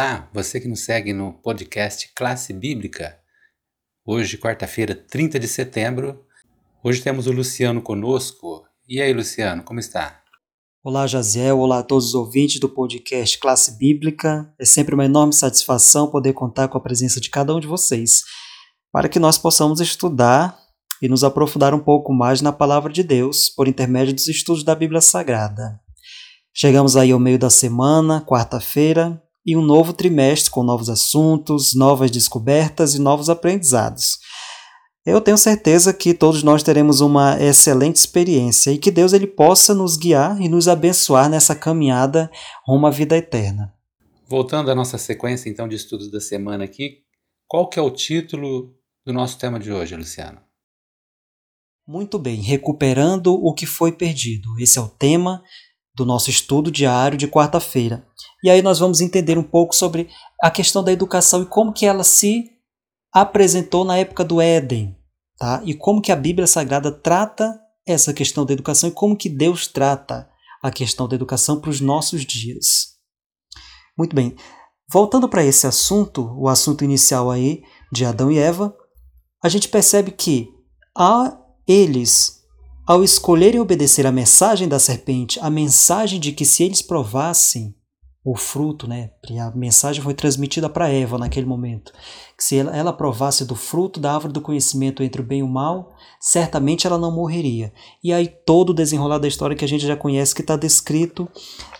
Olá, você que nos segue no podcast Classe Bíblica. Hoje, quarta-feira, 30 de setembro. Hoje temos o Luciano conosco. E aí, Luciano, como está? Olá, Jaziel. Olá a todos os ouvintes do podcast Classe Bíblica. É sempre uma enorme satisfação poder contar com a presença de cada um de vocês, para que nós possamos estudar e nos aprofundar um pouco mais na palavra de Deus por intermédio dos estudos da Bíblia Sagrada. Chegamos aí ao meio da semana, quarta-feira, e um novo trimestre com novos assuntos, novas descobertas e novos aprendizados. Eu tenho certeza que todos nós teremos uma excelente experiência e que Deus ele possa nos guiar e nos abençoar nessa caminhada rumo à vida eterna. Voltando à nossa sequência então de estudos da semana aqui, qual que é o título do nosso tema de hoje, Luciano? Muito bem, recuperando o que foi perdido. Esse é o tema do nosso estudo diário de quarta-feira. E aí nós vamos entender um pouco sobre a questão da educação e como que ela se apresentou na época do Éden, tá? E como que a Bíblia Sagrada trata essa questão da educação e como que Deus trata a questão da educação para os nossos dias. Muito bem. Voltando para esse assunto, o assunto inicial aí de Adão e Eva, a gente percebe que a eles ao escolherem obedecer à mensagem da serpente, a mensagem de que se eles provassem o fruto, né, a mensagem foi transmitida para Eva naquele momento, que se ela, ela provasse do fruto da árvore do conhecimento entre o bem e o mal, certamente ela não morreria. E aí todo o desenrolar da história que a gente já conhece, que está descrito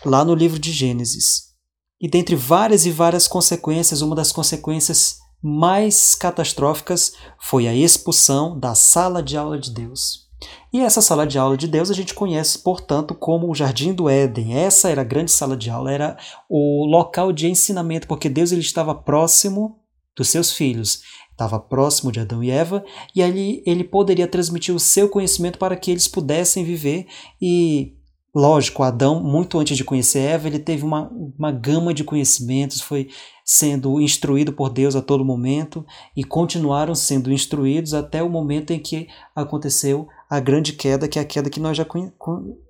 lá no livro de Gênesis. E dentre várias e várias consequências, uma das consequências mais catastróficas foi a expulsão da sala de aula de Deus. E essa sala de aula de Deus a gente conhece, portanto, como o Jardim do Éden. Essa era a grande sala de aula, era o local de ensinamento, porque Deus ele estava próximo dos seus filhos, estava próximo de Adão e Eva, e ali ele poderia transmitir o seu conhecimento para que eles pudessem viver e Lógico, Adão, muito antes de conhecer Eva, ele teve uma, uma gama de conhecimentos, foi sendo instruído por Deus a todo momento e continuaram sendo instruídos até o momento em que aconteceu a grande queda, que é a queda que nós já,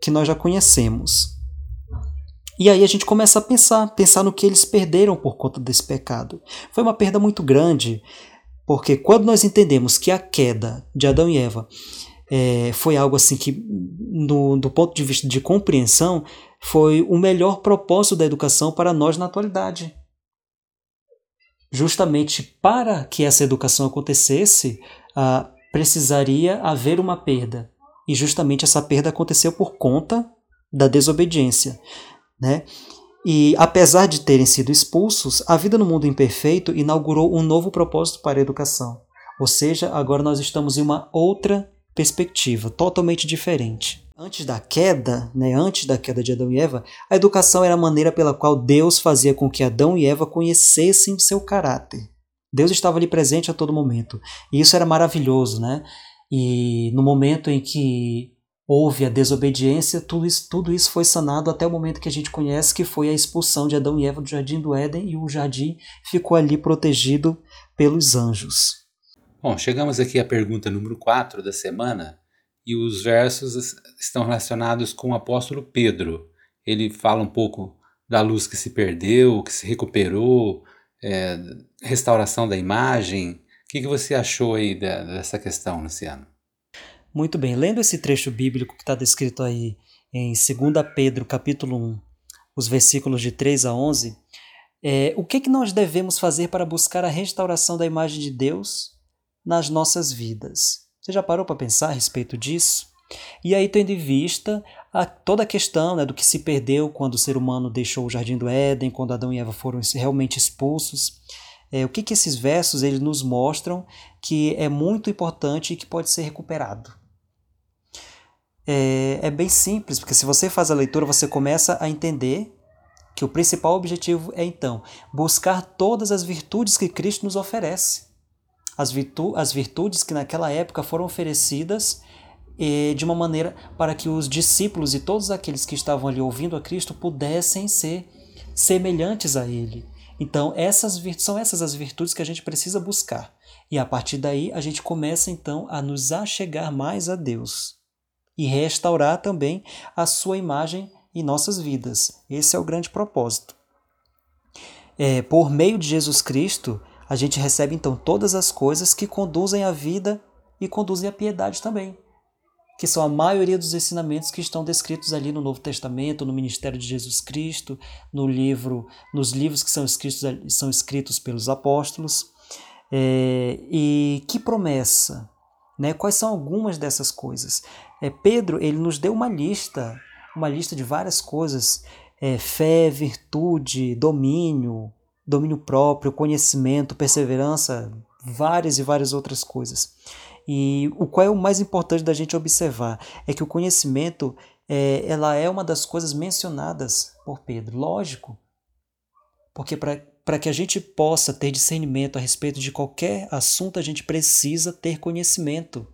que nós já conhecemos. E aí a gente começa a pensar, pensar no que eles perderam por conta desse pecado. Foi uma perda muito grande, porque quando nós entendemos que a queda de Adão e Eva é, foi algo assim que, no, do ponto de vista de compreensão, foi o melhor propósito da educação para nós na atualidade. Justamente para que essa educação acontecesse, ah, precisaria haver uma perda. E justamente essa perda aconteceu por conta da desobediência. Né? E apesar de terem sido expulsos, a vida no mundo imperfeito inaugurou um novo propósito para a educação. Ou seja, agora nós estamos em uma outra perspectiva, totalmente diferente. Antes da queda, né, antes da queda de Adão e Eva, a educação era a maneira pela qual Deus fazia com que Adão e Eva conhecessem seu caráter. Deus estava ali presente a todo momento. E isso era maravilhoso, né? E no momento em que houve a desobediência, tudo isso, tudo isso foi sanado até o momento que a gente conhece, que foi a expulsão de Adão e Eva do jardim do Éden, e o jardim ficou ali protegido pelos anjos. Bom, chegamos aqui à pergunta número 4 da semana, e os versos estão relacionados com o apóstolo Pedro. Ele fala um pouco da luz que se perdeu, que se recuperou, é, restauração da imagem. O que, que você achou aí da, dessa questão, Luciano? Muito bem, lendo esse trecho bíblico que está descrito aí em 2 Pedro capítulo 1, os versículos de 3 a 11, é, o que, que nós devemos fazer para buscar a restauração da imagem de Deus nas nossas vidas? Você já parou para pensar a respeito disso? E aí, tendo em vista a, toda a questão né, do que se perdeu quando o ser humano deixou o jardim do Éden, quando Adão e Eva foram realmente expulsos, é, o que, que esses versos eles nos mostram que é muito importante e que pode ser recuperado? É, é bem simples, porque se você faz a leitura, você começa a entender que o principal objetivo é então buscar todas as virtudes que Cristo nos oferece. As, virtu as virtudes que naquela época foram oferecidas de uma maneira para que os discípulos e todos aqueles que estavam ali ouvindo a Cristo pudessem ser semelhantes a Ele. Então, essas são essas as virtudes que a gente precisa buscar. E a partir daí, a gente começa então a nos achegar mais a Deus e restaurar também a sua imagem em nossas vidas. Esse é o grande propósito. é, por meio de Jesus Cristo, a gente recebe então todas as coisas que conduzem à vida e conduzem à piedade também, que são a maioria dos ensinamentos que estão descritos ali no Novo Testamento, no ministério de Jesus Cristo, no livro, nos livros que são escritos, são escritos pelos apóstolos. É, e que promessa, né? Quais são algumas dessas coisas? É, Pedro ele nos deu uma lista, uma lista de várias coisas: é, fé, virtude, domínio, domínio próprio, conhecimento, perseverança, várias e várias outras coisas. E o qual é o mais importante da gente observar é que o conhecimento é, ela é uma das coisas mencionadas por Pedro, lógico, porque para que a gente possa ter discernimento a respeito de qualquer assunto, a gente precisa ter conhecimento.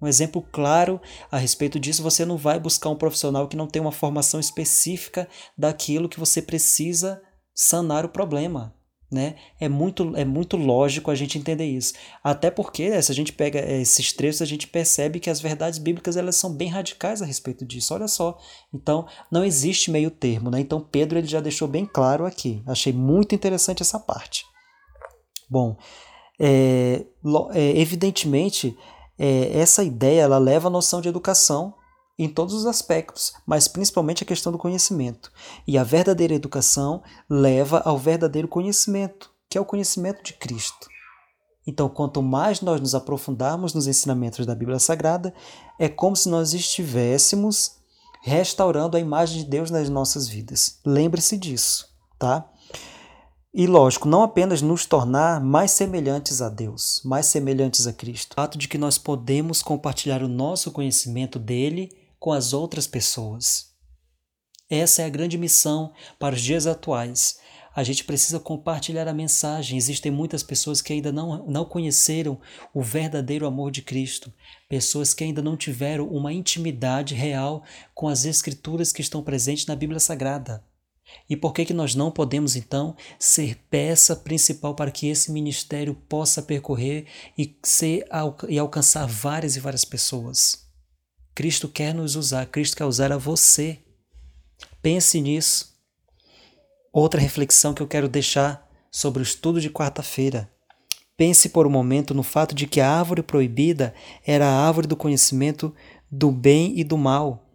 Um exemplo claro a respeito disso, você não vai buscar um profissional que não tem uma formação específica daquilo que você precisa sanar o problema. Né? É, muito, é muito lógico a gente entender isso. Até porque, né, se a gente pega eh, esses trechos, a gente percebe que as verdades bíblicas elas são bem radicais a respeito disso. Olha só. Então, não existe meio termo. Né? Então, Pedro ele já deixou bem claro aqui. Achei muito interessante essa parte. Bom, é, evidentemente, é, essa ideia ela leva a noção de educação em todos os aspectos, mas principalmente a questão do conhecimento. E a verdadeira educação leva ao verdadeiro conhecimento, que é o conhecimento de Cristo. Então, quanto mais nós nos aprofundarmos nos ensinamentos da Bíblia Sagrada, é como se nós estivéssemos restaurando a imagem de Deus nas nossas vidas. Lembre-se disso, tá? E lógico, não apenas nos tornar mais semelhantes a Deus, mais semelhantes a Cristo. O fato de que nós podemos compartilhar o nosso conhecimento dele com as outras pessoas. Essa é a grande missão para os dias atuais. A gente precisa compartilhar a mensagem. Existem muitas pessoas que ainda não, não conheceram o verdadeiro amor de Cristo, pessoas que ainda não tiveram uma intimidade real com as Escrituras que estão presentes na Bíblia Sagrada. E por que, que nós não podemos, então, ser peça principal para que esse ministério possa percorrer e, ser, e alcançar várias e várias pessoas? Cristo quer nos usar, Cristo quer usar a você. Pense nisso. Outra reflexão que eu quero deixar sobre o estudo de quarta-feira. Pense por um momento no fato de que a árvore proibida era a árvore do conhecimento do bem e do mal.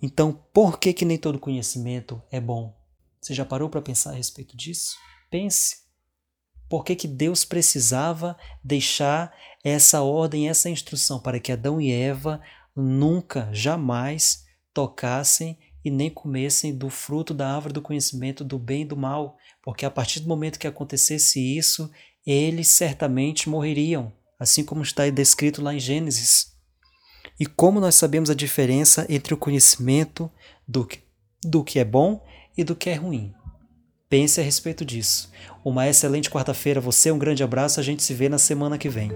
Então, por que, que nem todo conhecimento é bom? Você já parou para pensar a respeito disso? Pense. Por que, que Deus precisava deixar essa ordem, essa instrução para que Adão e Eva nunca, jamais tocassem e nem comessem do fruto da árvore do conhecimento do bem e do mal, porque a partir do momento que acontecesse isso, eles certamente morreriam, assim como está descrito lá em Gênesis. E como nós sabemos a diferença entre o conhecimento do que, do que é bom e do que é ruim? Pense a respeito disso. Uma excelente quarta-feira, você, um grande abraço, a gente se vê na semana que vem.